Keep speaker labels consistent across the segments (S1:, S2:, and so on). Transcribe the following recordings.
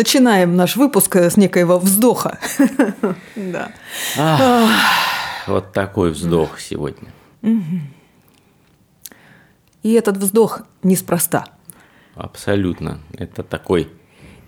S1: начинаем наш выпуск с некоего вздоха.
S2: Да. Вот такой вздох сегодня.
S1: И этот вздох неспроста.
S2: Абсолютно. Это такой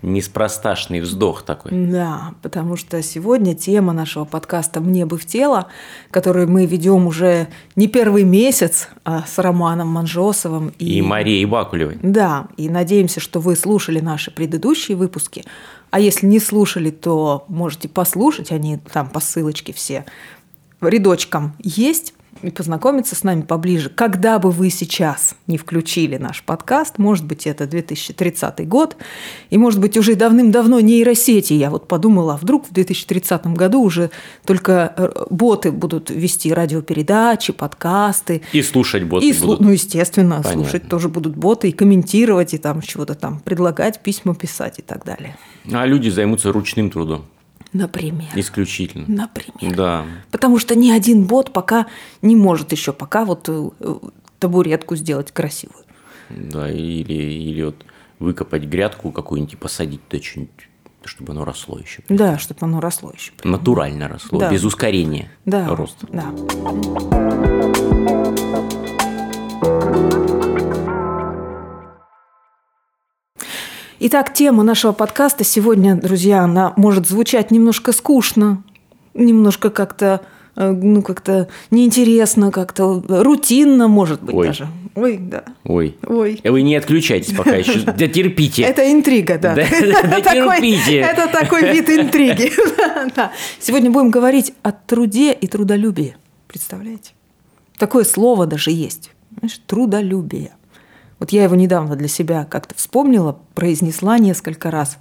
S2: неспросташный вздох такой.
S1: Да, потому что сегодня тема нашего подкаста «Мне бы в тело», который мы ведем уже не первый месяц а с Романом Манжосовым
S2: и, и Марией Бакулевой.
S1: Да, и надеемся, что вы слушали наши предыдущие выпуски. А если не слушали, то можете послушать, они там по ссылочке все рядочком есть и познакомиться с нами поближе. Когда бы вы сейчас не включили наш подкаст, может быть, это 2030 год, и, может быть, уже давным-давно нейросети. Я вот подумала, а вдруг в 2030 году уже только э, боты будут вести радиопередачи, подкасты.
S2: И слушать боты
S1: и
S2: будут.
S1: Ну, естественно, Понятно. слушать тоже будут боты, и комментировать, и там чего-то там предлагать, письма писать и так далее.
S2: А люди займутся ручным трудом.
S1: Например.
S2: Исключительно.
S1: Например.
S2: Да.
S1: Потому что ни один бот пока не может еще пока вот э, табуретку сделать красивую.
S2: Да, или, или вот выкопать грядку какую-нибудь и посадить то что-нибудь чтобы оно росло еще.
S1: Да, чтобы оно росло еще.
S2: Натурально росло, да. без ускорения
S1: да.
S2: роста.
S1: Да. Итак, тема нашего подкаста сегодня, друзья, она может звучать немножко скучно, немножко как-то э, ну, как-то неинтересно, как-то рутинно, может быть,
S2: Ой.
S1: даже. Ой, да.
S2: Ой.
S1: Ой.
S2: Вы не отключайтесь пока еще. Да терпите.
S1: Это интрига, да.
S2: Да терпите.
S1: Это такой вид интриги. Сегодня будем говорить о труде и трудолюбии. Представляете? Такое слово даже есть. Трудолюбие. Вот я его недавно для себя как-то вспомнила, произнесла несколько раз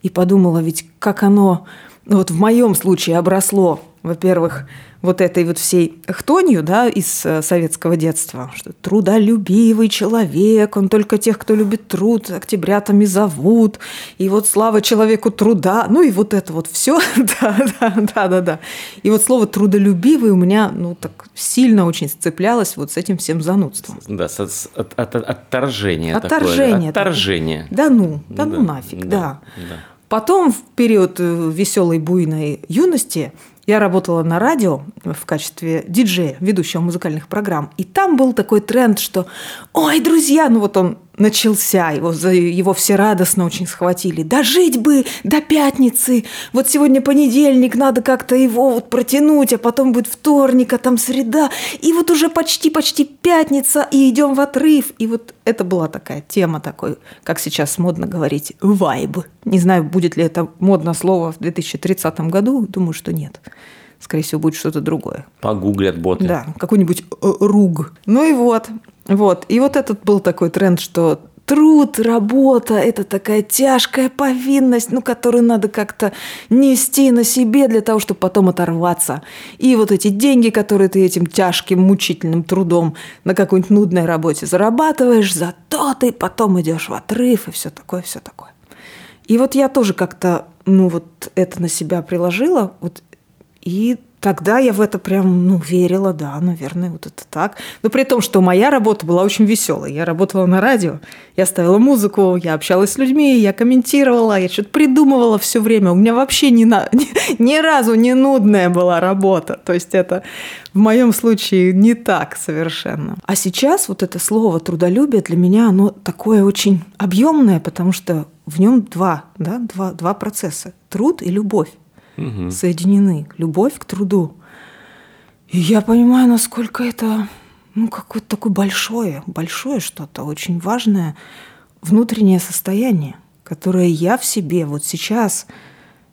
S1: и подумала, ведь как оно вот в моем случае обросло, во-первых, вот этой вот всей хтонью, да, из э, советского детства, что трудолюбивый человек, он только тех, кто любит труд, октябрятами зовут, и вот слава человеку труда, ну и вот это вот все, да, да, да, да, да. И вот слово трудолюбивый у меня, ну, так сильно очень сцеплялось вот с этим всем занудством.
S2: Да, с, с, от, от, отторжение
S1: Отторжение.
S2: Такое. Отторжение.
S1: Да ну, да, да ну нафиг, да. да. да. Потом в период э, веселой буйной юности я работала на радио в качестве диджея, ведущего музыкальных программ. И там был такой тренд, что «Ой, друзья!» Ну вот он начался, его, его все радостно очень схватили. «Дожить бы до пятницы! Вот сегодня понедельник, надо как-то его вот протянуть, а потом будет вторник, а там среда. И вот уже почти-почти пятница, и идем в отрыв». И вот это была такая тема такой, как сейчас модно говорить, вайб. Не знаю, будет ли это модно слово в 2030 году, думаю, что нет скорее всего, будет что-то другое.
S2: Погуглят боты.
S1: Да, какой-нибудь э, руг. Ну и вот. Вот. И вот этот был такой тренд, что труд, работа – это такая тяжкая повинность, ну, которую надо как-то нести на себе для того, чтобы потом оторваться. И вот эти деньги, которые ты этим тяжким, мучительным трудом на какой-нибудь нудной работе зарабатываешь, зато ты потом идешь в отрыв и все такое, все такое. И вот я тоже как-то, ну, вот это на себя приложила, вот и тогда я в это прям, ну, верила, да, наверное, вот это так. Но при том, что моя работа была очень веселой. Я работала на радио, я ставила музыку, я общалась с людьми, я комментировала, я что-то придумывала все время. У меня вообще ни, на, ни разу не нудная была работа. То есть это в моем случае не так совершенно. А сейчас вот это слово трудолюбие для меня, оно такое очень объемное, потому что в нем два, да, два, два процесса. Труд и любовь угу. соединены. Любовь к труду. И я понимаю, насколько это ну, какое-то такое большое, большое что-то, очень важное внутреннее состояние, которое я в себе вот сейчас,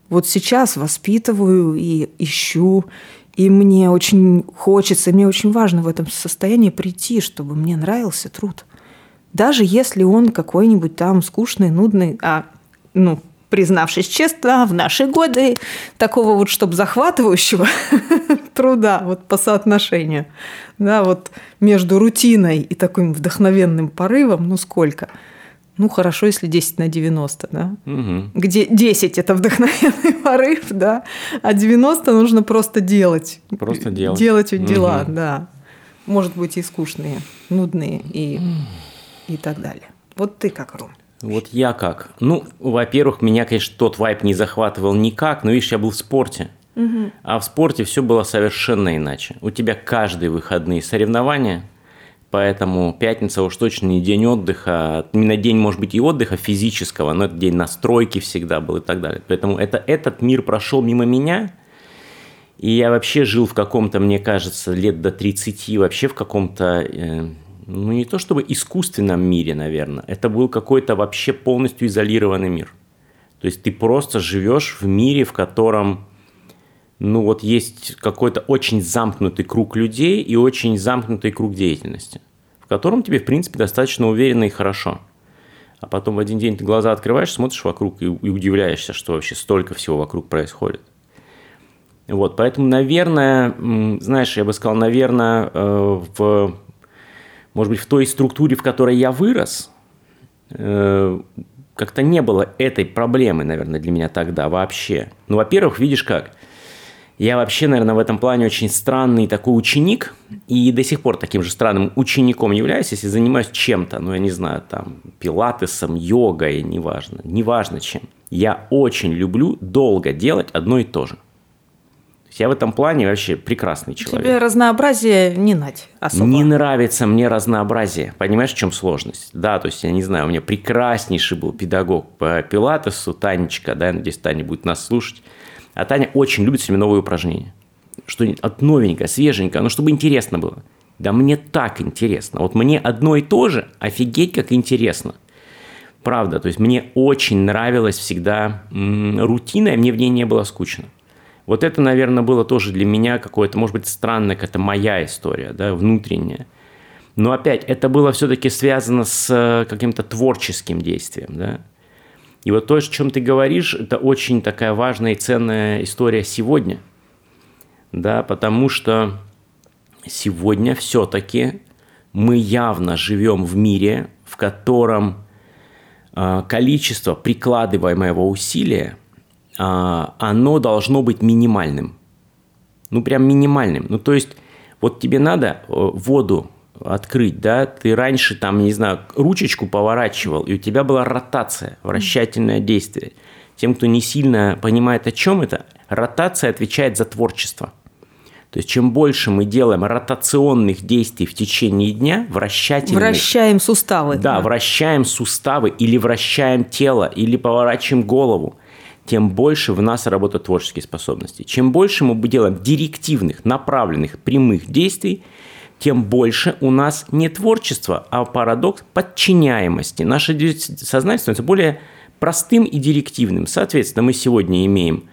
S1: вот сейчас воспитываю и ищу, и мне очень хочется, мне очень важно в этом состоянии прийти, чтобы мне нравился труд. Даже если он какой-нибудь там скучный, нудный, а ну, признавшись честно, в наши годы такого вот, чтобы захватывающего труда вот по соотношению, да, вот между рутиной и таким вдохновенным порывом, ну сколько? Ну, хорошо, если 10 на 90, да?
S2: Угу.
S1: Где 10 – это вдохновенный порыв, да? А 90 нужно просто делать.
S2: Просто делать.
S1: Делать дела, угу. да. Может быть, и скучные, нудные, и, и так далее. Вот ты как, Ром?
S2: Вот я как? Ну, во-первых, меня, конечно, тот вайп не захватывал никак, но видишь, я был в спорте. Угу. А в спорте все было совершенно иначе. У тебя каждые выходные соревнования, поэтому пятница уж точно не день отдыха. Именно день, может быть, и отдыха физического, но это день настройки всегда был и так далее. Поэтому это, этот мир прошел мимо меня, и я вообще жил в каком-то, мне кажется, лет до 30, вообще в каком-то, э, ну не то чтобы искусственном мире, наверное, это был какой-то вообще полностью изолированный мир. То есть ты просто живешь в мире, в котором ну вот есть какой-то очень замкнутый круг людей и очень замкнутый круг деятельности, в котором тебе, в принципе, достаточно уверенно и хорошо. А потом в один день ты глаза открываешь, смотришь вокруг и, и удивляешься, что вообще столько всего вокруг происходит. Вот, поэтому, наверное, знаешь, я бы сказал, наверное, э, в, может быть, в той структуре, в которой я вырос, э, как-то не было этой проблемы, наверное, для меня тогда вообще. Ну, во-первых, видишь как – я вообще, наверное, в этом плане очень странный такой ученик, и до сих пор таким же странным учеником являюсь, если занимаюсь чем-то, ну, я не знаю, там, пилатесом, йогой, неважно, неважно чем. Я очень люблю долго делать одно и то же. Я в этом плане вообще прекрасный человек.
S1: Тебе разнообразие не нать особо.
S2: Не нравится мне разнообразие. Понимаешь, в чем сложность? Да, то есть, я не знаю, у меня прекраснейший был педагог по пилатесу, Танечка, да, я надеюсь, Таня будет нас слушать. А Таня очень любит все новые упражнения. Что-нибудь новенькое, свеженькое, но чтобы интересно было. Да мне так интересно. Вот мне одно и то же, офигеть, как интересно. Правда, то есть мне очень нравилась всегда м- рутина, и мне в ней не было скучно. Вот это, наверное, было тоже для меня какое-то, может быть, странное, какая-то моя история, да, внутренняя. Но опять, это было все-таки связано с э, каким-то творческим действием, да. И вот то, о чем ты говоришь, это очень такая важная и ценная история сегодня. Да, потому что сегодня все-таки мы явно живем в мире, в котором э, количество прикладываемого усилия, оно должно быть минимальным. Ну, прям минимальным. Ну, то есть, вот тебе надо э, воду открыть, да, ты раньше там, не знаю, ручечку поворачивал, и у тебя была ротация, вращательное действие. Тем, кто не сильно понимает, о чем это, ротация отвечает за творчество. То есть, чем больше мы делаем ротационных действий в течение дня, вращательных...
S1: Вращаем суставы.
S2: Да, да, вращаем суставы или вращаем тело, или поворачиваем голову, тем больше в нас работают творческие способности. Чем больше мы делаем директивных, направленных, прямых действий, тем больше у нас не творчество, а парадокс подчиняемости. Наше сознание становится более простым и директивным. Соответственно, мы сегодня имеем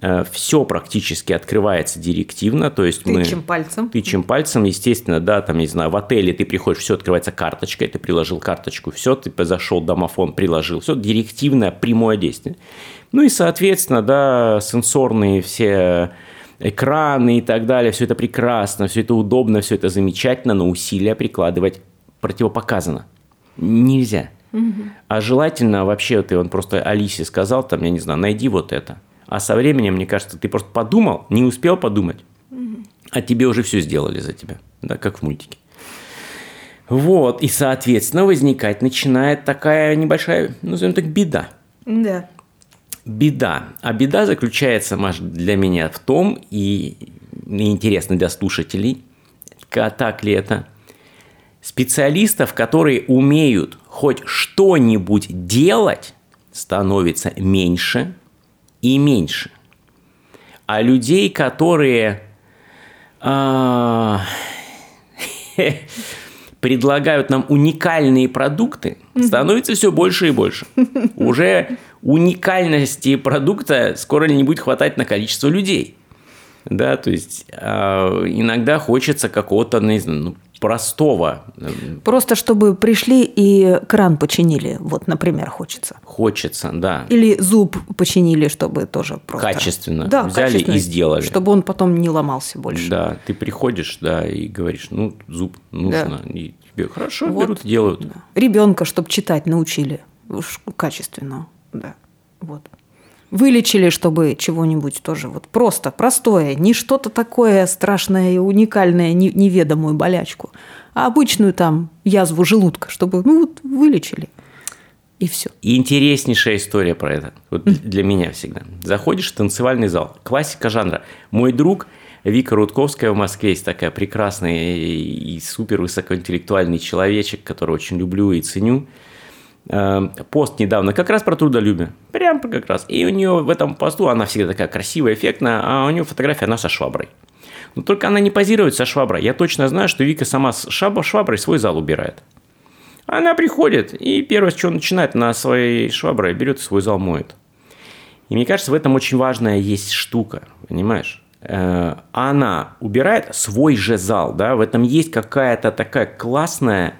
S2: э, все практически открывается директивно, то есть
S1: мы... Тычем пальцем.
S2: Тычем пальцем, естественно, да, там, не знаю, в отеле ты приходишь, все открывается карточкой, ты приложил карточку, все, ты зашел, домофон приложил, все, директивное, прямое действие. Ну и, соответственно, да, сенсорные все экраны и так далее, все это прекрасно, все это удобно, все это замечательно, но усилия прикладывать противопоказано. Нельзя. Угу. А желательно вообще, ты он просто Алисе сказал, там, я не знаю, найди вот это. А со временем, мне кажется, ты просто подумал, не успел подумать, угу. а тебе уже все сделали за тебя, да, как в мультике. Вот, и, соответственно, возникать начинает такая небольшая, назовем так, беда.
S1: Да
S2: беда. А беда заключается, Маш, для меня в том, и интересно для слушателей, так ли это, специалистов, которые умеют хоть что-нибудь делать, становится меньше и меньше. А людей, которые а, предлагают нам уникальные продукты, становится все больше и больше. Уже уникальности продукта скоро ли не будет хватать на количество людей. Да, то есть э, иногда хочется какого-то, не знаю, ну, простого.
S1: Просто чтобы пришли и кран починили, вот, например, хочется.
S2: Хочется, да.
S1: Или зуб починили, чтобы тоже просто...
S2: Качественно. Да, Взяли качественно, и сделали.
S1: Чтобы он потом не ломался больше.
S2: Да, ты приходишь, да, и говоришь, ну, зуб нужно. Да. И тебе хорошо вот. берут и делают. Да.
S1: Ребенка, чтобы читать, научили качественно. Да, вот. Вылечили, чтобы чего-нибудь тоже вот просто, простое, не что-то такое страшное и уникальное, неведомую болячку, а обычную там язву желудка, чтобы, ну вот, вылечили. И все.
S2: И интереснейшая история про это. Вот для меня всегда. Заходишь в танцевальный зал. Классика жанра. Мой друг Вика Рудковская в Москве есть такая прекрасная и супер высокоинтеллектуальный человечек, которого очень люблю и ценю. Э, пост недавно как раз про трудолюбие. Прям как раз. И у нее в этом посту, она всегда такая красивая, эффектная, а у нее фотография, она со шваброй. Но только она не позирует со шваброй. Я точно знаю, что Вика сама с шваброй свой зал убирает. Она приходит и первое, что начинает на своей швабре, берет свой зал моет. И мне кажется, в этом очень важная есть штука, понимаешь? Э, она убирает свой же зал, да, в этом есть какая-то такая классная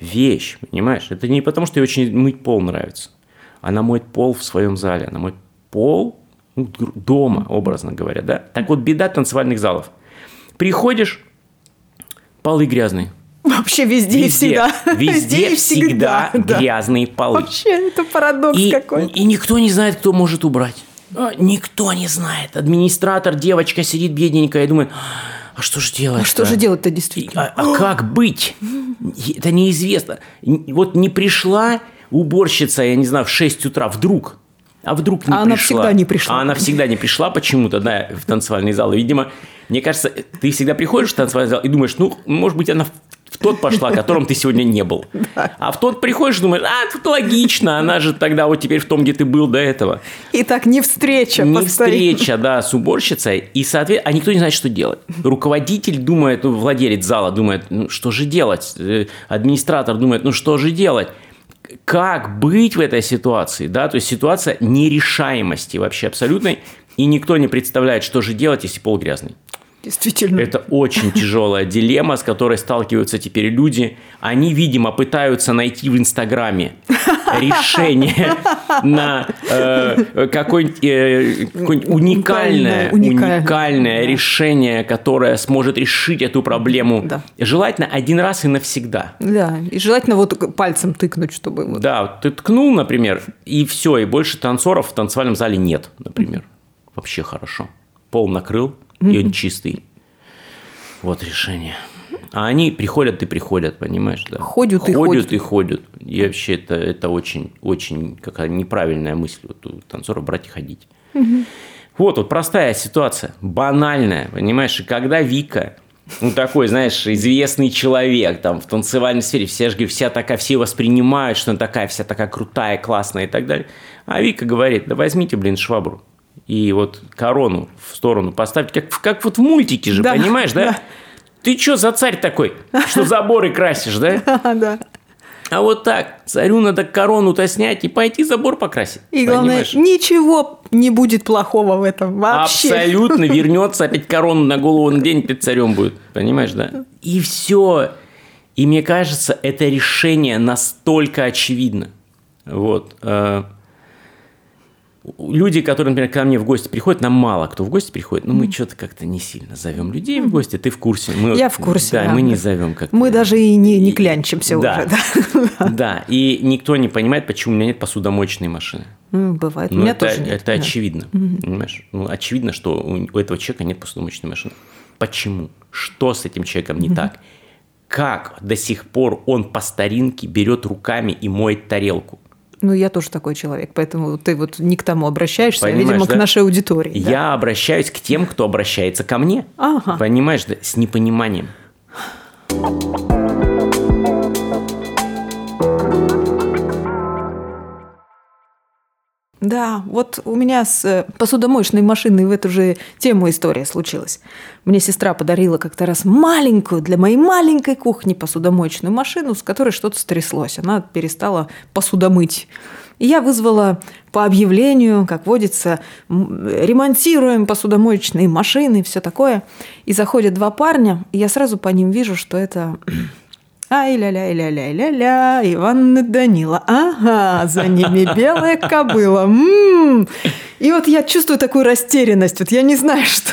S2: вещь, понимаешь? Это не потому, что ей очень мыть пол нравится. Она моет пол в своем зале, она моет пол ну, дома, образно говоря, да? Так вот, беда танцевальных залов. Приходишь, полы грязные.
S1: Вообще везде, везде и всегда.
S2: Везде, везде и всегда, всегда грязные полы.
S1: Вообще, это парадокс
S2: и,
S1: какой-то.
S2: И никто не знает, кто может убрать. А, никто не знает. Администратор, девочка сидит бедненькая и думает, а что же делать?
S1: А что же делать-то действительно?
S2: А, а как быть? Это неизвестно. Вот не пришла уборщица, я не знаю, в 6 утра вдруг. А вдруг не
S1: а
S2: пришла?
S1: она всегда не пришла.
S2: А она всегда не пришла почему-то, да, в танцевальный зал. видимо, мне кажется, ты всегда приходишь в танцевальный зал и думаешь, ну, может быть, она в тот пошла, которым ты сегодня не был. А в тот приходишь, думаешь, а, тут логично, она же тогда вот теперь в том, где ты был до этого.
S1: И так не встреча.
S2: Не встреча, да, с уборщицей. И, соответственно, а никто не знает, что делать. Руководитель думает, ну, владелец зала думает, ну, что же делать? Э, администратор думает, ну, что же делать? Как быть в этой ситуации, да? То есть ситуация нерешаемости вообще абсолютной, и никто не представляет, что же делать, если пол грязный.
S1: Действительно.
S2: Это очень тяжелая дилемма, с которой сталкиваются теперь люди. Они, видимо, пытаются найти в Инстаграме решение на э, какое-нибудь, э, какое уникальное, уникальное, уникальное решение, которое сможет решить эту проблему. Да. Желательно один раз и навсегда.
S1: Да, и желательно вот пальцем тыкнуть, чтобы... Вот...
S2: Да, ты ткнул, например, и все, и больше танцоров в танцевальном зале нет, например. Вообще хорошо. Пол накрыл, и он чистый. Вот решение. А они приходят и приходят, понимаешь, да?
S1: Ходят
S2: и
S1: ходят.
S2: и ходят. И вообще это, это очень, очень какая неправильная мысль вот у танцоров брать и ходить. Угу. Вот, вот простая ситуация, банальная, понимаешь? И когда Вика, ну такой, знаешь, известный человек там в танцевальной сфере, все же вся такая, все воспринимают, что она такая, вся такая крутая, классная и так далее. А Вика говорит, да возьмите, блин, швабру и вот корону в сторону поставить, как, как вот в мультике же, да, понимаешь, да? да? Ты что за царь такой, что заборы красишь, да?
S1: Да.
S2: А вот так, царю надо корону-то снять и пойти забор покрасить.
S1: И главное, понимаешь? ничего не будет плохого в этом вообще.
S2: Абсолютно вернется опять корону на голову на день перед царем будет, понимаешь, да? И все. И мне кажется, это решение настолько очевидно. Вот. Люди, которые, например, ко мне в гости приходят, нам мало кто в гости приходит, но мы что-то как-то не сильно зовем людей в гости. Ты в курсе? Мы,
S1: Я в курсе.
S2: Да, да мы не зовем как
S1: Мы даже и не, не клянчимся
S2: да,
S1: уже.
S2: Да. да, и никто не понимает, почему у меня нет посудомоечной машины.
S1: Бывает,
S2: у
S1: меня
S2: это,
S1: тоже нет.
S2: Это да. очевидно, понимаешь? Ну, очевидно, что у этого человека нет посудомоечной машины. Почему? Что с этим человеком не так? Как до сих пор он по старинке берет руками и моет тарелку?
S1: Ну, я тоже такой человек, поэтому ты вот не к тому обращаешься, а, Понимаешь, а, видимо, да? к нашей аудитории.
S2: Я да? обращаюсь к тем, кто обращается ко мне.
S1: Ага.
S2: Понимаешь, да? с непониманием.
S1: Да, вот у меня с э, посудомоечной машиной в эту же тему история случилась. Мне сестра подарила как-то раз маленькую для моей маленькой кухни посудомоечную машину, с которой что-то стряслось. Она перестала посудомыть. И я вызвала по объявлению, как водится, ремонтируем посудомоечные машины, все такое. И заходят два парня, и я сразу по ним вижу, что это Ай-ля-ля-ля-ля-ля-ля, Иван и Данила. Ага, за ними белая кобыла. М-м-м. И вот я чувствую такую растерянность. Вот я не знаю, что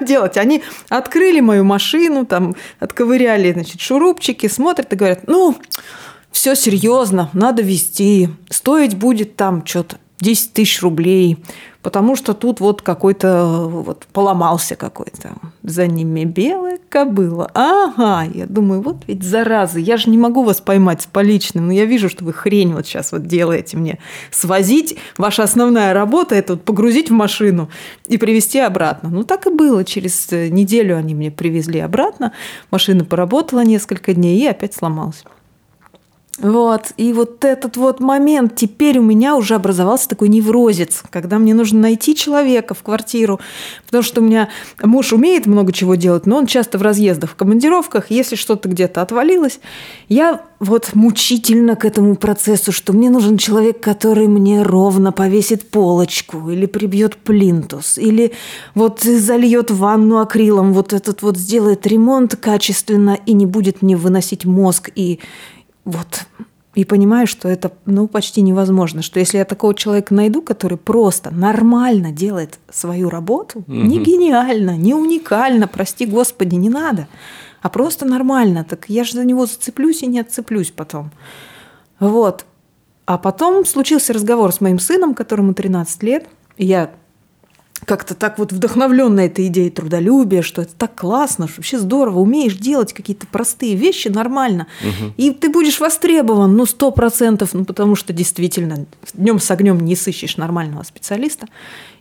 S1: делать. Они открыли мою машину, там отковыряли, значит, шурупчики, смотрят и говорят, ну, все серьезно, надо вести. Стоить будет там что-то 10 тысяч рублей, потому что тут вот какой-то вот поломался какой-то. За ними белая кобыла. Ага, я думаю, вот ведь заразы, я же не могу вас поймать с поличным, но я вижу, что вы хрень вот сейчас вот делаете мне. Свозить, ваша основная работа – это вот погрузить в машину и привезти обратно. Ну, так и было. Через неделю они мне привезли обратно. Машина поработала несколько дней и опять сломалась. Вот, и вот этот вот момент, теперь у меня уже образовался такой неврозец, когда мне нужно найти человека в квартиру, потому что у меня муж умеет много чего делать, но он часто в разъездах, в командировках, если что-то где-то отвалилось, я вот мучительно к этому процессу, что мне нужен человек, который мне ровно повесит полочку, или прибьет плинтус, или вот зальет ванну акрилом, вот этот вот сделает ремонт качественно и не будет мне выносить мозг и вот. И понимаю, что это ну, почти невозможно, что если я такого человека найду, который просто нормально делает свою работу, угу. не гениально, не уникально, прости господи, не надо, а просто нормально, так я же за него зацеплюсь и не отцеплюсь потом. Вот. А потом случился разговор с моим сыном, которому 13 лет. Я как-то так вот вдохновлен на этой идее трудолюбия, что это так классно, что вообще здорово, умеешь делать какие-то простые вещи нормально, угу. и ты будешь востребован, ну, сто процентов, ну, потому что действительно днем с огнем не сыщешь нормального специалиста.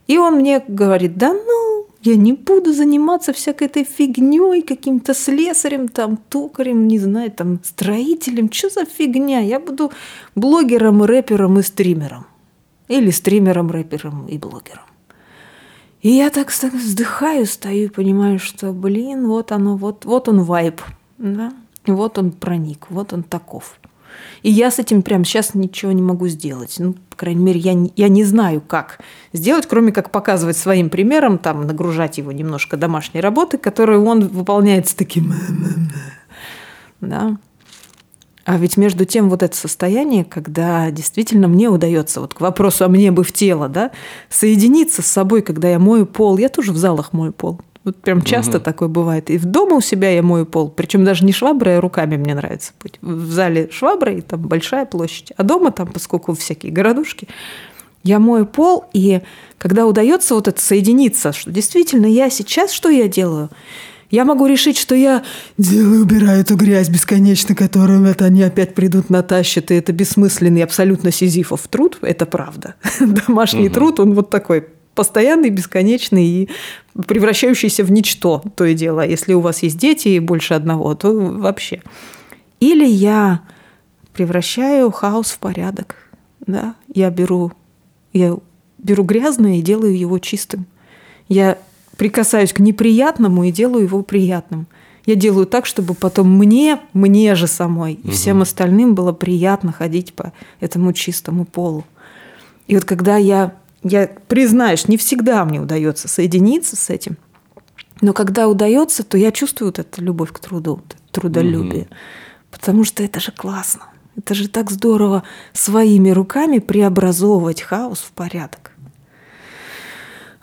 S1: И он мне говорит, да ну, я не буду заниматься всякой этой фигней, каким-то слесарем, там, токарем, не знаю, там, строителем. Что за фигня? Я буду блогером, рэпером и стримером. Или стримером, рэпером и блогером. И я так вздыхаю, стою и понимаю, что, блин, вот оно, вот, вот он вайб, да, вот он проник, вот он таков. И я с этим прямо сейчас ничего не могу сделать. Ну, по крайней мере, я не, я не знаю, как сделать, кроме как показывать своим примером, там, нагружать его немножко домашней работы, которую он выполняет с таким... Да. А ведь между тем вот это состояние, когда действительно мне удается, вот к вопросу о мне бы в тело, да, соединиться с собой, когда я мою пол, я тоже в залах мою пол. Вот прям часто угу. такое бывает. И в дома у себя я мою пол. Причем даже не шваброй, а руками мне нравится быть. В зале шваброй, там большая площадь. А дома там, поскольку всякие городушки, я мою пол, и когда удается вот это соединиться, что действительно я сейчас, что я делаю? Я могу решить, что я делаю, убираю эту грязь бесконечно, которую это они опять придут натащат, и это бессмысленный абсолютно сизифов труд. Это правда. Домашний угу. труд, он вот такой постоянный, бесконечный и превращающийся в ничто, то и дело. Если у вас есть дети и больше одного, то вообще. Или я превращаю хаос в порядок. Да? Я беру, я беру грязное и делаю его чистым. Я прикасаюсь к неприятному и делаю его приятным. Я делаю так, чтобы потом мне, мне же самой и всем остальным было приятно ходить по этому чистому полу. И вот когда я, я признаюсь, не всегда мне удается соединиться с этим, но когда удается, то я чувствую вот эту любовь к труду, трудолюбие. Угу. Потому что это же классно. Это же так здорово своими руками преобразовывать хаос в порядок.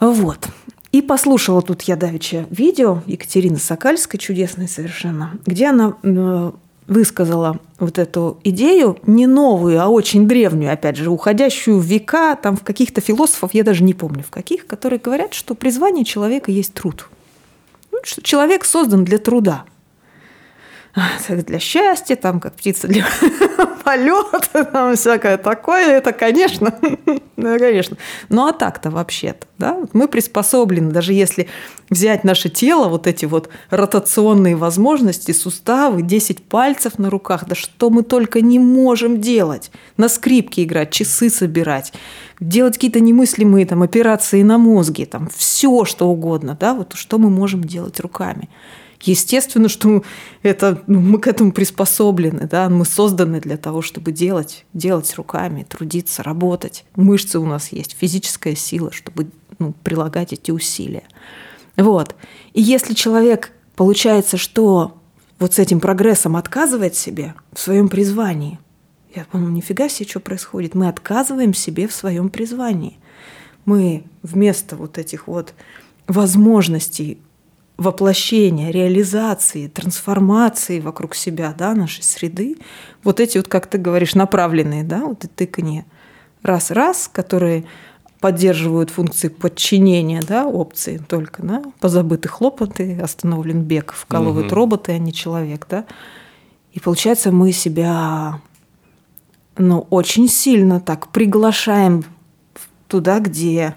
S1: Вот. И послушала тут я давеча видео Екатерины Сокальской, чудесной совершенно, где она э, высказала вот эту идею, не новую, а очень древнюю, опять же, уходящую в века, там в каких-то философов, я даже не помню в каких, которые говорят, что призвание человека есть труд. Ну, человек создан для труда для счастья, там, как птица для полета, там всякое такое, это, конечно, ну, конечно. Ну, а так-то вообще-то, да, мы приспособлены, даже если взять наше тело, вот эти вот ротационные возможности, суставы, 10 пальцев на руках, да что мы только не можем делать. На скрипке играть, часы собирать, делать какие-то немыслимые там операции на мозге, там все что угодно, да, вот что мы можем делать руками. Естественно, что это, ну, мы к этому приспособлены, да, мы созданы для того, чтобы делать, делать руками, трудиться, работать. Мышцы у нас есть, физическая сила, чтобы ну, прилагать эти усилия. Вот. И если человек, получается, что вот с этим прогрессом отказывает себе в своем призвании, я помню, нифига себе, что происходит. Мы отказываем себе в своем призвании. Мы вместо вот этих вот возможностей воплощения, реализации, трансформации вокруг себя, да, нашей среды, вот эти вот, как ты говоришь, направленные, да, вот и тыканье раз-раз, которые поддерживают функции подчинения, да, опции только, да, позабыты хлопоты, остановлен бег, вкалывают угу. роботы, а не человек, да. И получается, мы себя, ну, очень сильно так приглашаем туда, где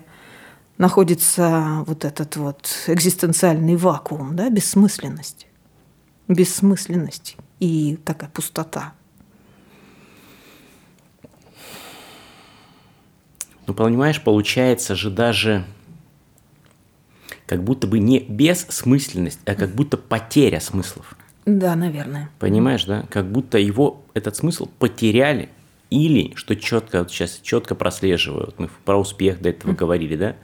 S1: находится вот этот вот экзистенциальный вакуум, да, бессмысленность. Бессмысленность и такая пустота.
S2: Ну, понимаешь, получается же даже как будто бы не бессмысленность, а как будто потеря смыслов.
S1: Да, наверное.
S2: Понимаешь, да? Как будто его, этот смысл потеряли. Или, что четко, вот сейчас четко прослеживаю, вот мы про успех до этого говорили, да?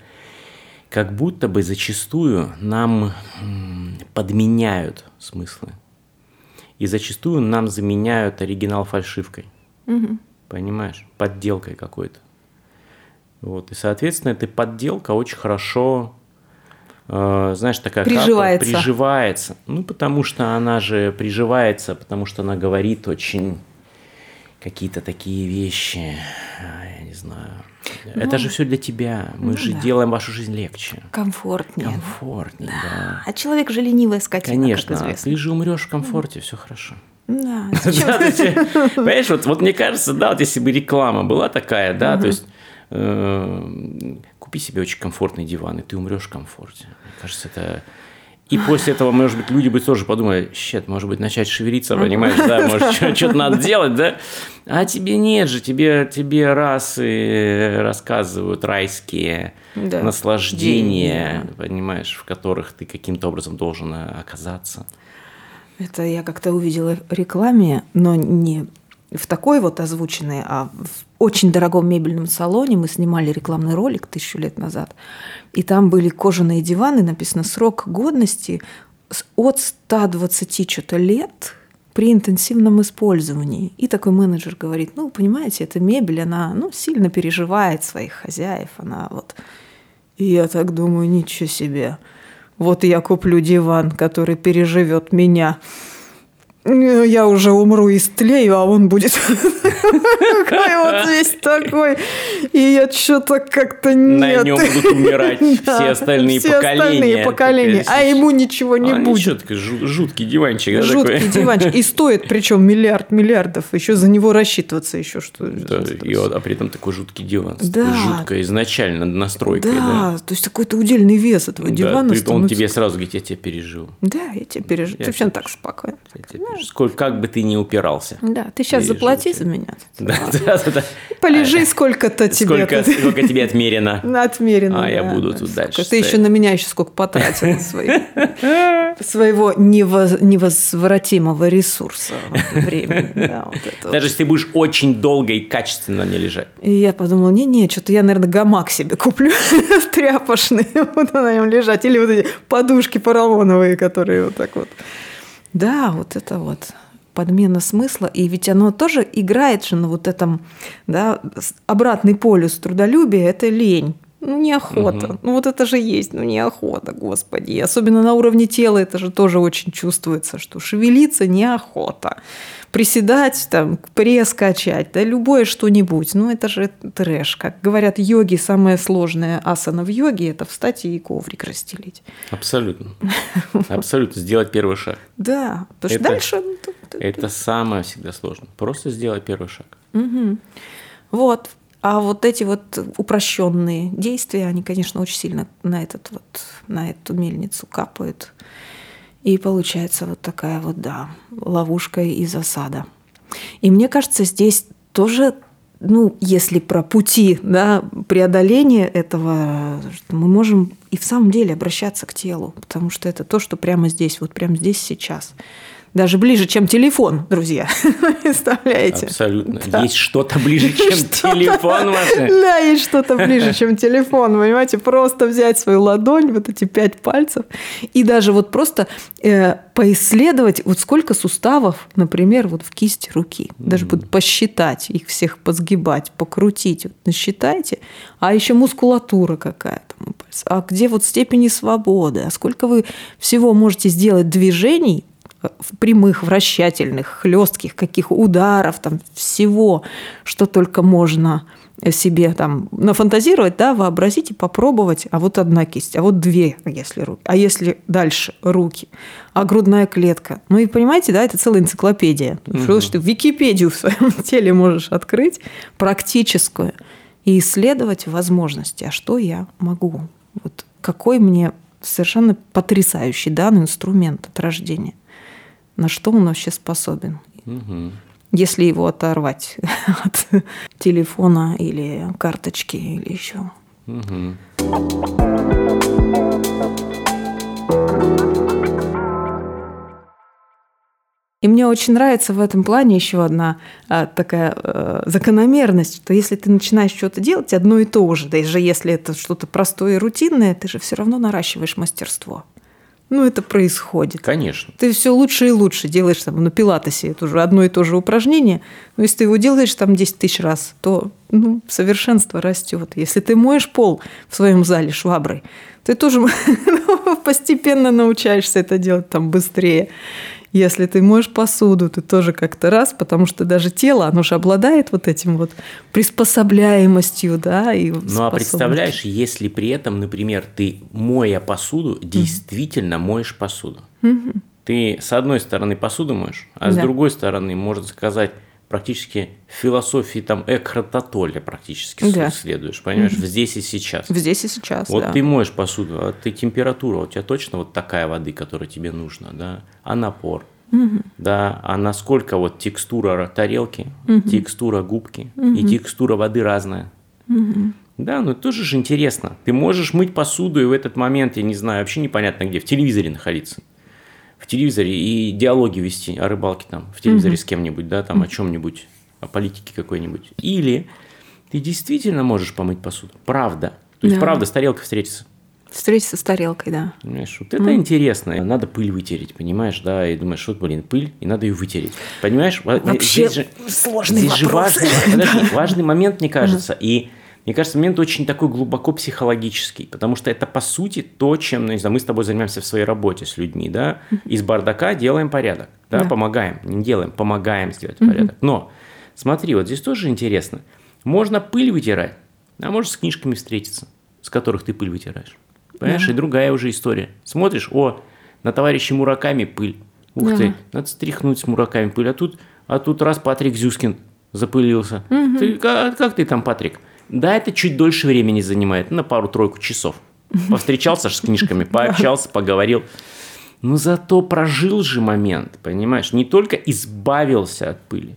S2: Как будто бы зачастую нам подменяют смыслы. И зачастую нам заменяют оригинал фальшивкой. Mm-hmm. Понимаешь? Подделкой какой-то. Вот. И, соответственно, эта подделка очень хорошо, э, знаешь, такая
S1: приживается.
S2: Капа, приживается. Ну, потому что она же приживается, потому что она говорит очень какие-то такие вещи, я не знаю. Ну, это же все для тебя. Мы ну, же да. делаем вашу жизнь легче.
S1: Комфортнее.
S2: Комфортнее, да. да.
S1: А человек же ленивая скотина,
S2: Конечно,
S1: как
S2: ты же умрешь в комфорте, все хорошо.
S1: Да.
S2: Понимаешь, вот, вот мне кажется, да, вот если бы реклама была такая, да, то есть Э, купи себе очень комфортный диван, и ты умрешь в комфорте. Мне кажется, это... И после этого, может быть, люди бы тоже подумали, щет, может быть, начать шевелиться, понимаешь, да, может, что-то надо делать, да? А тебе нет же, тебе, тебе раз и рассказывают райские да. наслаждения, День, понимаешь, в которых ты каким-то образом должен э, оказаться.
S1: Это я как-то увидела в рекламе, но не в такой вот озвученной, а в очень дорогом мебельном салоне мы снимали рекламный ролик тысячу лет назад. И там были кожаные диваны, написано срок годности от 120 что-то лет при интенсивном использовании. И такой менеджер говорит, ну, понимаете, эта мебель, она ну, сильно переживает своих хозяев, она вот... И я так думаю, ничего себе. Вот я куплю диван, который переживет меня. Ну, я уже умру и стлею, а он будет такой вот весь такой. И я что-то как-то нет.
S2: На нем будут умирать все остальные поколения.
S1: поколения, а ему ничего не будет.
S2: Жуткий диванчик.
S1: Жуткий диванчик. И стоит причем миллиард миллиардов. Еще за него рассчитываться еще что
S2: а при этом такой жуткий диван. Да. Жуткая изначально настройка.
S1: Да, то есть какой-то удельный вес этого дивана.
S2: Он тебе сразу говорит, я тебя пережил.
S1: Да, я тебя пережил. Ты вообще так спокойно
S2: сколько, как бы ты ни упирался.
S1: Да, ты сейчас заплати за меня.
S2: Да, да, да.
S1: Полежи сколько-то тебе.
S2: Сколько, сколько тебе отмерено.
S1: Отмерено,
S2: А я буду тут дальше.
S1: Ты еще на меня еще сколько потратил своего невозвратимого ресурса времени.
S2: Даже если ты будешь очень долго и качественно не лежать.
S1: И я подумала, не-не, что-то я, наверное, гамак себе куплю тряпочный, буду на нем лежать. Или вот эти подушки поролоновые, которые вот так вот. Да, вот это вот подмена смысла. И ведь оно тоже играет же на вот этом, да, обратный полюс трудолюбия – это лень. Ну, неохота. Угу. Ну, вот это же есть, ну, неохота, господи. И особенно на уровне тела это же тоже очень чувствуется, что шевелиться неохота приседать, там, пресс качать, да, любое что-нибудь. Ну, это же трэш. Как говорят йоги, самая сложная асана в йоге – это встать и коврик расстелить.
S2: Абсолютно. Абсолютно. Сделать первый шаг.
S1: Да. Потому что дальше…
S2: Это самое всегда сложно. Просто сделать первый шаг.
S1: Вот. А вот эти вот упрощенные действия, они, конечно, очень сильно на, этот вот, на эту мельницу капают. И получается вот такая вот, да, ловушка и засада. И мне кажется, здесь тоже, ну, если про пути да, преодоления этого, мы можем и в самом деле обращаться к телу, потому что это то, что прямо здесь, вот прямо здесь сейчас даже ближе, чем телефон, друзья. Представляете?
S2: Абсолютно. Да. Есть что-то ближе, чем телефон ваш.
S1: Да, есть что-то ближе, чем телефон. Понимаете, просто взять свою ладонь, вот эти пять пальцев, и даже вот просто э, поисследовать, вот сколько суставов, например, вот в кисти руки. Даже mm. вот посчитать, их всех позгибать, покрутить. Вот насчитайте. А еще мускулатура какая-то. А где вот степени свободы? А сколько вы всего можете сделать движений, прямых, вращательных, хлестких, каких ударов, там всего, что только можно себе там нафантазировать, да, вообразить и попробовать, а вот одна кисть, а вот две, если руки, а если дальше руки, а грудная клетка. Ну и понимаете, да, это целая энциклопедия. Угу. Что, что ты Википедию в своем теле можешь открыть, практическую, и исследовать возможности, а что я могу. Вот какой мне совершенно потрясающий данный инструмент от рождения. На что он вообще способен. Угу если его оторвать от телефона или карточки или еще. И мне очень нравится в этом плане еще одна а, такая а, закономерность, что если ты начинаешь что-то делать одно и то же, даже если это что-то простое и рутинное, ты же все равно наращиваешь мастерство. Ну, это происходит.
S2: Конечно.
S1: Ты все лучше и лучше делаешь там на пилатесе это уже одно и то же упражнение. Но если ты его делаешь там 10 тысяч раз, то ну, совершенство растет. Если ты моешь пол в своем зале шваброй, ты тоже ну, постепенно научаешься это делать там быстрее. Если ты моешь посуду, ты тоже как-то раз, потому что даже тело, оно же обладает вот этим вот приспособляемостью, да, и
S2: Ну, а представляешь, если при этом, например, ты, моя посуду, действительно mm моешь посуду. mm Ты с одной стороны посуду моешь, а да. с другой стороны, можно сказать, практически философии там Экхарта практически да. следуешь, понимаешь, mm здесь и сейчас.
S1: Здесь и сейчас,
S2: Вот
S1: да.
S2: ты моешь посуду, а ты температура, у тебя точно вот такая воды, которая тебе нужна, да, а напор, mm да, а насколько вот текстура тарелки, mm текстура губки mm и текстура воды разная. mm Да, ну это тоже же интересно. Ты можешь мыть посуду и в этот момент, я не знаю, вообще непонятно где, в телевизоре находиться в телевизоре и диалоги вести о рыбалке там в телевизоре угу. с кем-нибудь, да, там о чем-нибудь, о политике какой-нибудь. Или ты действительно можешь помыть посуду. Правда. То есть, да. правда, с тарелкой встретиться.
S1: Встретиться с тарелкой, да.
S2: Понимаешь, вот это mm. интересно. Надо пыль вытереть, понимаешь, да, и думаешь, вот, блин, пыль, и надо ее вытереть. Понимаешь?
S1: Вообще здесь же, сложный здесь вопрос.
S2: же важный, подожди, важный момент, мне кажется. И мне кажется, момент очень такой глубоко психологический, потому что это, по сути, то, чем ну, не знаю, мы с тобой занимаемся в своей работе с людьми, да, из бардака делаем порядок, да, да. помогаем, не делаем, помогаем сделать порядок. Но смотри, вот здесь тоже интересно. Можно пыль вытирать, а можешь с книжками встретиться, с которых ты пыль вытираешь. Понимаешь, да. и другая уже история. Смотришь, о, на товарища Мураками пыль. Ух да. ты, надо стряхнуть с Мураками пыль. А тут, а тут раз Патрик Зюскин запылился. Угу. Ты, как, как ты там, Патрик? Да, это чуть дольше времени занимает, на пару-тройку часов. Повстречался с книжками, пообщался, поговорил. Но зато прожил же момент, понимаешь? Не только избавился от пыли,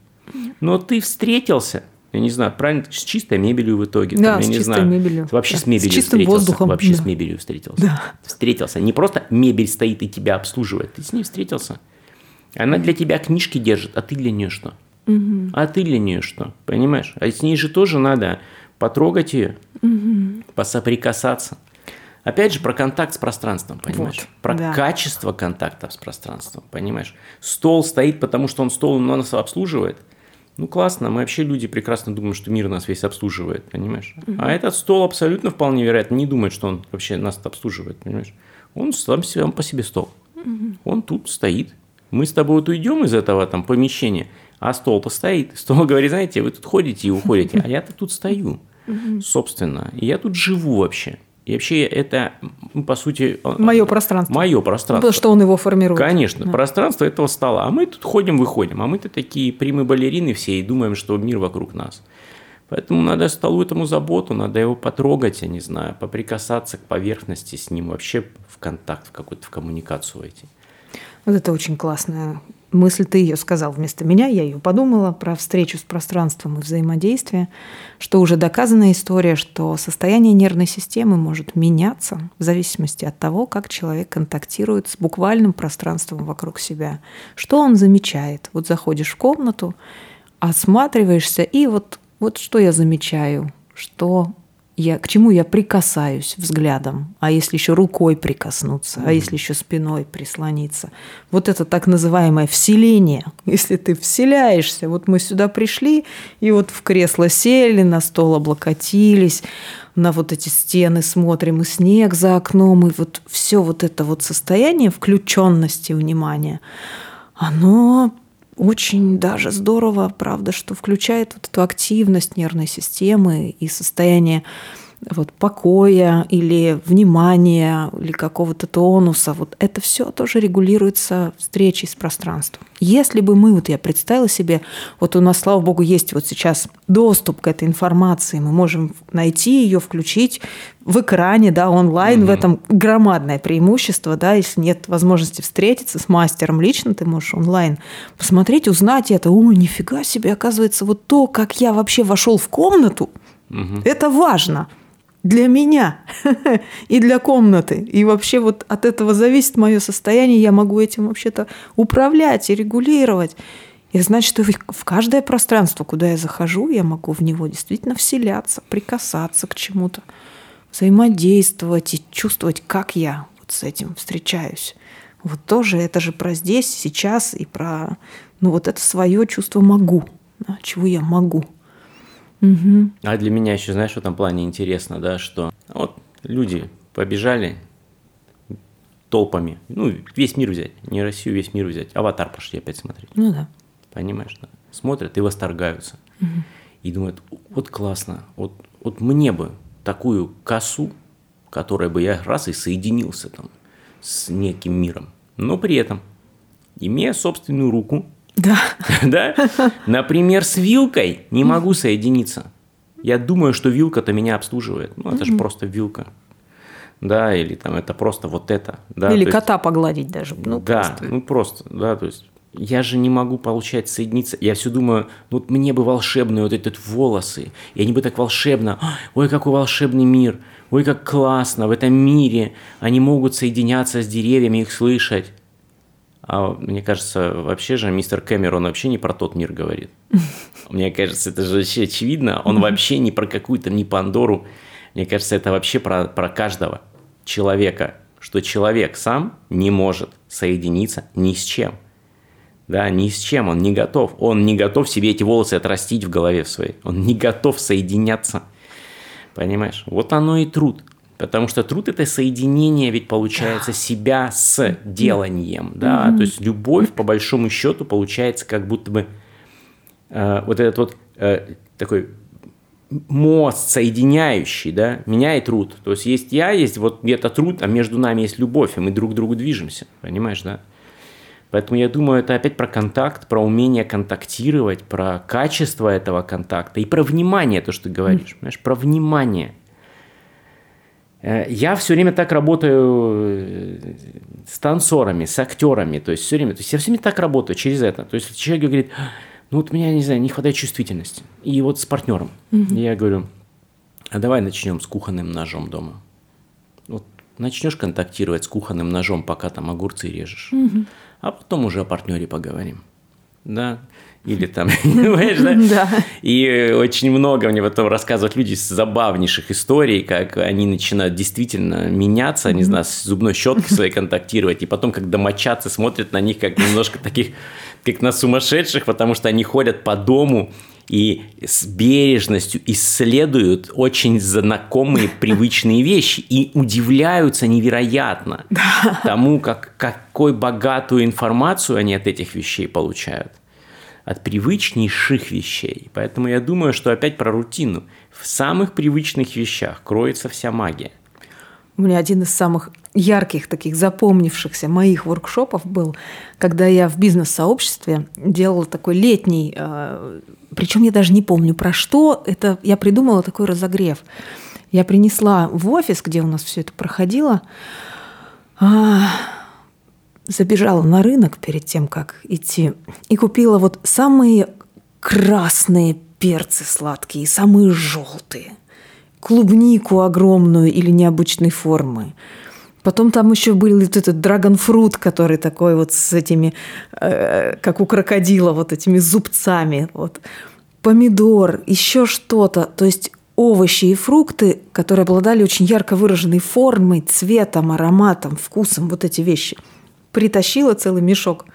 S2: но ты встретился, я не знаю, правильно, с чистой мебелью в итоге.
S1: Да,
S2: там,
S1: с
S2: я
S1: чистой
S2: не знаю,
S1: мебелью.
S2: Вообще
S1: да.
S2: с мебелью
S1: с чистым
S2: встретился.
S1: воздухом.
S2: Вообще
S1: да.
S2: с мебелью встретился.
S1: Да.
S2: Встретился. Не просто мебель стоит и тебя обслуживает, ты с ней встретился. Она для тебя книжки держит, а ты для нее что? Угу. А ты для нее что? Понимаешь? А с ней же тоже надо потрогать ее, угу. посоприкасаться. Опять же, про контакт с пространством, понимаешь? Вот, про да. качество контакта с пространством, понимаешь? Стол стоит, потому что он стол он нас обслуживает. Ну, классно, мы вообще люди прекрасно думаем, что мир нас весь обслуживает, понимаешь? Угу. А этот стол абсолютно вполне вероятно не думает, что он вообще нас обслуживает, понимаешь? Он сам, сам по себе стол. Угу. Он тут стоит. Мы с тобой вот уйдем из этого там помещения, а стол-то стоит. Стол говорит, знаете, вы тут ходите и уходите, а я-то тут стою собственно. И я тут живу вообще. И вообще это, по сути...
S1: Мое пространство.
S2: Мое пространство.
S1: Потому что он его формирует.
S2: Конечно, да. пространство этого стола. А мы тут ходим, выходим. А мы-то такие прямые балерины все и думаем, что мир вокруг нас. Поэтому надо столу этому заботу, надо его потрогать, я не знаю, поприкасаться к поверхности с ним, вообще в контакт, в какую-то в коммуникацию войти.
S1: Вот это очень классная мысль, ты ее сказал вместо меня, я ее подумала. Про встречу с пространством и взаимодействие, что уже доказанная история, что состояние нервной системы может меняться в зависимости от того, как человек контактирует с буквальным пространством вокруг себя, что он замечает. Вот заходишь в комнату, осматриваешься, и вот, вот что я замечаю, что я, к чему я прикасаюсь взглядом, а если еще рукой прикоснуться, mm-hmm. а если еще спиной прислониться. Вот это так называемое вселение. Если ты вселяешься, вот мы сюда пришли, и вот в кресло сели, на стол облокотились, на вот эти стены смотрим, и снег за окном, и вот все вот это вот состояние включенности внимания, оно очень даже здорово, правда, что включает вот эту активность нервной системы и состояние вот, покоя или внимания или какого-то тонуса. Вот это все тоже регулируется встречей с пространством. Если бы мы, вот я представила себе, вот у нас, слава богу, есть вот сейчас доступ к этой информации, мы можем найти ее, включить в экране, да, онлайн, mm-hmm. в этом громадное преимущество, да, если нет возможности встретиться с мастером лично, ты можешь онлайн посмотреть, узнать это, о, нифига себе, оказывается, вот то, как я вообще вошел в комнату, mm-hmm. это важно для меня и для комнаты. И вообще вот от этого зависит мое состояние. Я могу этим вообще-то управлять и регулировать. И значит, в каждое пространство, куда я захожу, я могу в него действительно вселяться, прикасаться к чему-то, взаимодействовать и чувствовать, как я вот с этим встречаюсь. Вот тоже это же про здесь, сейчас и про ну вот это свое чувство могу, да, чего я могу.
S2: Угу. А для меня еще, знаешь, в этом плане интересно, да, что вот люди побежали толпами, ну, весь мир взять, не Россию, весь мир взять, аватар пошли опять смотреть.
S1: Ну да.
S2: Понимаешь, да? Смотрят и восторгаются. Угу. И думают, вот классно, вот, вот мне бы такую косу, которой бы я раз и соединился там с неким миром, но при этом, имея собственную руку,
S1: да.
S2: Да? Например, с вилкой не могу соединиться. Я думаю, что вилка-то меня обслуживает. Ну, это же просто вилка. Да, или там это просто вот это. Да,
S1: или кота есть, погладить даже.
S2: Ну, да, просто. ну просто, да, то есть я же не могу получать соединиться. Я все думаю, ну вот мне бы волшебные вот эти волосы, и они бы так волшебно, ой, какой волшебный мир, ой, как классно, в этом мире они могут соединяться с деревьями, их слышать. А мне кажется, вообще же мистер Кэмерон вообще не про тот мир говорит. Мне кажется, это же вообще очевидно. Он вообще не про какую-то, не Пандору. Мне кажется, это вообще про, про каждого человека. Что человек сам не может соединиться ни с чем. Да, ни с чем. Он не готов. Он не готов себе эти волосы отрастить в голове своей. Он не готов соединяться. Понимаешь? Вот оно и труд. Потому что труд это соединение, ведь получается себя с деланием, да, mm-hmm. то есть любовь по большому счету получается как будто бы э, вот этот вот э, такой мост соединяющий, да, меня и труд. То есть есть я, есть вот где-то труд, а между нами есть любовь, и мы друг к другу движемся, понимаешь, да? Поэтому я думаю, это опять про контакт, про умение контактировать, про качество этого контакта и про внимание, то, что ты говоришь, mm. понимаешь, про внимание. Э, я все время так работаю э, с танцорами, с актерами, то есть все время, то есть я все время так работаю через это. То есть человек говорит, ну вот меня, не знаю, не хватает чувствительности. И вот с партнером. Угу. я говорю, а давай начнем с кухонным ножом дома. Вот начнешь контактировать с кухонным ножом, пока там огурцы режешь. Угу. А потом уже о партнере поговорим. Да или там, понимаешь, да? да? И очень много мне потом рассказывают люди с забавнейших историй, как они начинают действительно меняться, не знаю, с зубной щеткой своей контактировать, и потом, как домочадцы смотрят на них как немножко таких, как на сумасшедших, потому что они ходят по дому и с бережностью исследуют очень знакомые, привычные вещи и удивляются невероятно да. тому, как, какой богатую информацию они от этих вещей получают от привычнейших вещей. Поэтому я думаю, что опять про рутину. В самых привычных вещах кроется вся магия.
S1: У меня один из самых ярких, таких запомнившихся моих воркшопов был, когда я в бизнес-сообществе делала такой летний, э, причем я даже не помню про что, это я придумала такой разогрев. Я принесла в офис, где у нас все это проходило, а, забежала на рынок перед тем, как идти, и купила вот самые красные перцы сладкие, самые желтые, клубнику огромную или необычной формы. Потом там еще был вот этот драгонфрут, который такой вот с этими, э, как у крокодила, вот этими зубцами. Вот. Помидор, еще что-то. То есть овощи и фрукты, которые обладали очень ярко выраженной формой, цветом, ароматом, вкусом, вот эти вещи – притащила целый мешок,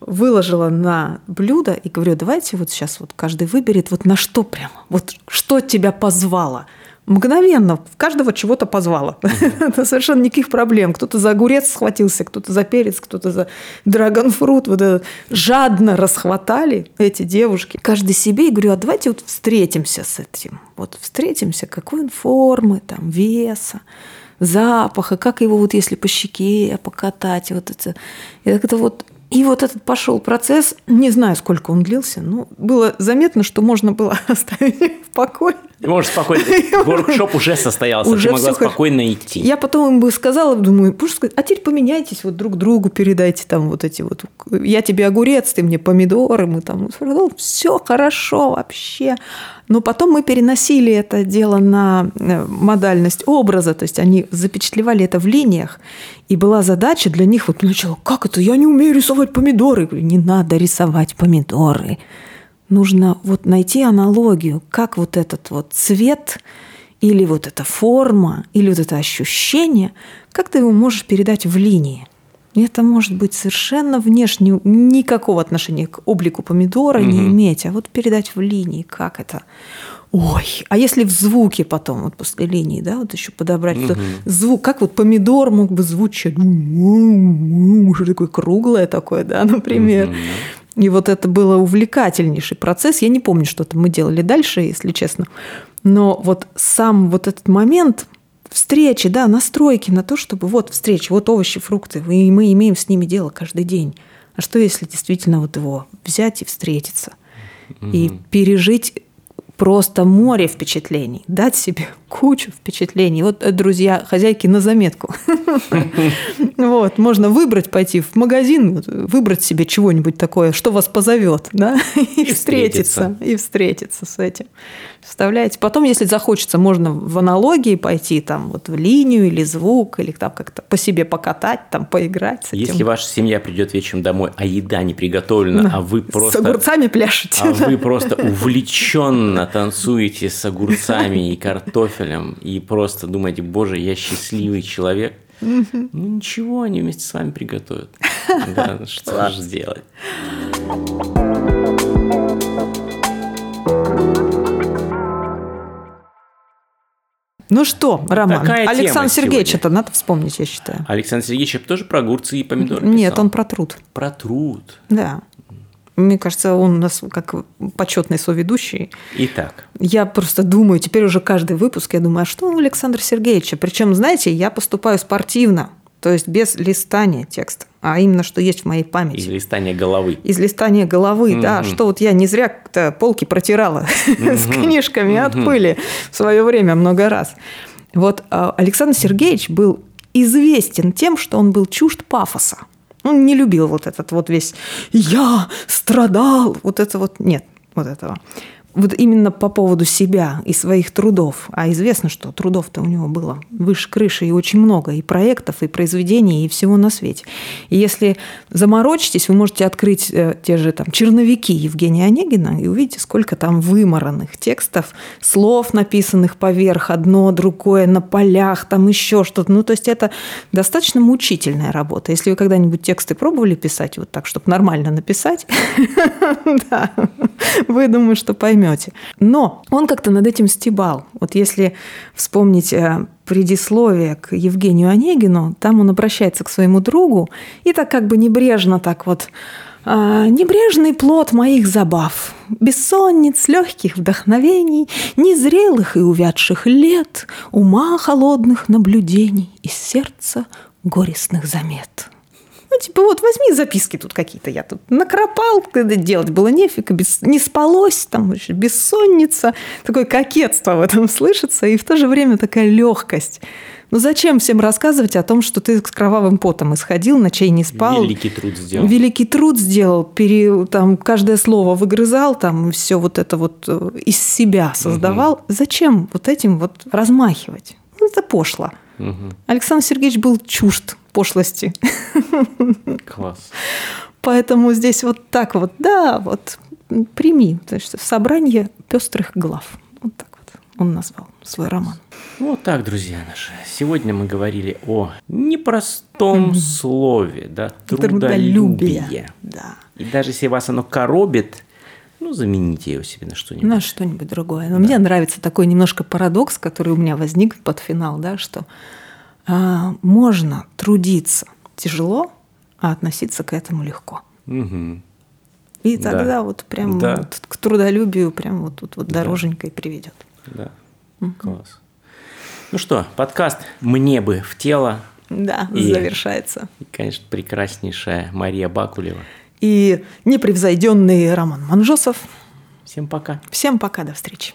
S1: выложила на блюдо и говорю, давайте вот сейчас вот каждый выберет вот на что прямо, вот что тебя позвало. Мгновенно в каждого чего-то позвала. Это совершенно никаких проблем. Кто-то за огурец схватился, кто-то за перец, кто-то за драгонфрут. Вот это. Жадно расхватали эти девушки. Каждый себе. И говорю, а давайте вот встретимся с этим. Вот встретимся, какой он формы, там, веса запаха, как его вот если по щеке покатать, вот это, это вот и вот этот пошел процесс, не знаю, сколько он длился, но было заметно, что можно было оставить в покое.
S2: Можешь спокойно. Воркшоп уже состоялся, уже ты могла спокойно хорошо. идти.
S1: Я потом им бы сказала, думаю, сказать, а теперь поменяйтесь, вот друг другу передайте там вот эти вот. Я тебе огурец, ты мне помидоры, мы там. Все хорошо вообще. Но потом мы переносили это дело на э, модальность образа, то есть они запечатлевали это в линиях, и была задача для них, вот начала, как это, я не умею рисовать помидоры. Я говорю, не надо рисовать помидоры. Нужно вот найти аналогию, как вот этот вот цвет или вот эта форма, или вот это ощущение, как ты его можешь передать в линии. И это может быть совершенно внешне никакого отношения к облику помидора угу. не иметь, а вот передать в линии, как это. Ой, а если в звуке потом, вот после линии, да, вот еще подобрать, угу. то звук, как вот помидор мог бы звучать, что такое круглое такое, да, например. Угу. И вот это было увлекательнейший процесс. Я не помню, что там мы делали дальше, если честно. Но вот сам вот этот момент встречи, да, настройки на то, чтобы вот встречи, вот овощи, фрукты, и мы имеем с ними дело каждый день. А что если действительно вот его взять и встретиться? Угу. И пережить просто море впечатлений, дать себе кучу впечатлений. Вот, э, друзья, хозяйки на заметку. Вот, можно выбрать, пойти в магазин, выбрать себе чего-нибудь такое, что вас позовет, да, и встретиться, и встретиться с этим. Представляете? Потом, если захочется, можно в аналогии пойти, там, вот в линию или звук, или там как-то по себе покатать, там, поиграть с
S2: этим. Если ваша семья придет вечером домой, а еда не приготовлена, а вы просто...
S1: С огурцами пляшете.
S2: А вы просто увлеченно танцуете с огурцами и картофелем, и просто думаете, боже, я счастливый человек, ну ничего, они вместе с вами приготовят. Да, что же сделать?
S1: Ну что, Роман, Такая Александр Сергеевич, это надо вспомнить, я считаю.
S2: Александр Сергеевич тоже про огурцы и помидоры
S1: Нет, писал. он про труд.
S2: Про труд.
S1: Да. Мне кажется, он у нас как почетный соведущий.
S2: Итак.
S1: Я просто думаю, теперь уже каждый выпуск, я думаю, а что у Александра Сергеевича? Причем, знаете, я поступаю спортивно, то есть без листания текста, а именно что есть в моей памяти.
S2: Из листания головы.
S1: Из листания головы, mm-hmm. да. Что вот я не зря полки протирала mm-hmm. с книжками mm-hmm. от пыли в свое время много раз. Вот а, Александр Сергеевич был известен тем, что он был чужд пафоса. Он не любил вот этот вот весь «я страдал», вот это вот, нет, вот этого вот именно по поводу себя и своих трудов, а известно, что трудов-то у него было выше крыши и очень много, и проектов, и произведений, и всего на свете. И если заморочитесь, вы можете открыть э, те же там черновики Евгения Онегина и увидите, сколько там вымаранных текстов, слов, написанных поверх, одно, другое, на полях, там еще что-то. Ну, то есть это достаточно мучительная работа. Если вы когда-нибудь тексты пробовали писать вот так, чтобы нормально написать, вы думаю, что поймете поймете. Но он как-то над этим стебал. Вот если вспомнить э, предисловие к Евгению Онегину, там он обращается к своему другу и так как бы небрежно так вот «А, Небрежный плод моих забав, бессонниц, легких вдохновений, незрелых и увядших лет, ума холодных наблюдений и сердца горестных замет. Ну, типа, вот возьми записки тут какие-то. Я тут накропал, когда делать было нефиг, без, не спалось, там бессонница. Такое кокетство в этом слышится, и в то же время такая легкость. Ну зачем всем рассказывать о том, что ты с кровавым потом исходил, ночей не спал?
S2: Великий труд сделал.
S1: Великий труд сделал, пере, там, каждое слово выгрызал, там, все вот это вот э, из себя создавал. Угу. Зачем вот этим вот размахивать? Ну, это пошло. Угу. Александр Сергеевич был чужд пошлости.
S2: Класс.
S1: Поэтому здесь вот так вот, да, вот прими, то есть собрание пестрых глав. Вот так вот он назвал свой роман.
S2: Вот так, друзья наши. Сегодня мы говорили о непростом mm-hmm. слове, да, трудолюбие.
S1: Да.
S2: И даже если вас оно коробит, Ну, замените его себе на что-нибудь.
S1: На что-нибудь другое. Но мне нравится такой немножко парадокс, который у меня возник под финал, да, что можно трудиться тяжело, а относиться к этому легко.
S2: Мгм.
S1: И
S2: Да.
S1: тогда вот прям
S2: Да.
S1: вот к трудолюбию прям вот тут вот дороженька и приведет.
S2: Да. Класс. Ну что, подкаст «Мне бы в тело».
S1: Да,
S2: И-
S1: завершается.
S2: И, конечно, прекраснейшая Мария Бакулева.
S1: И непревзойденный Роман Манжосов.
S2: Всем пока.
S1: Всем пока, до встречи.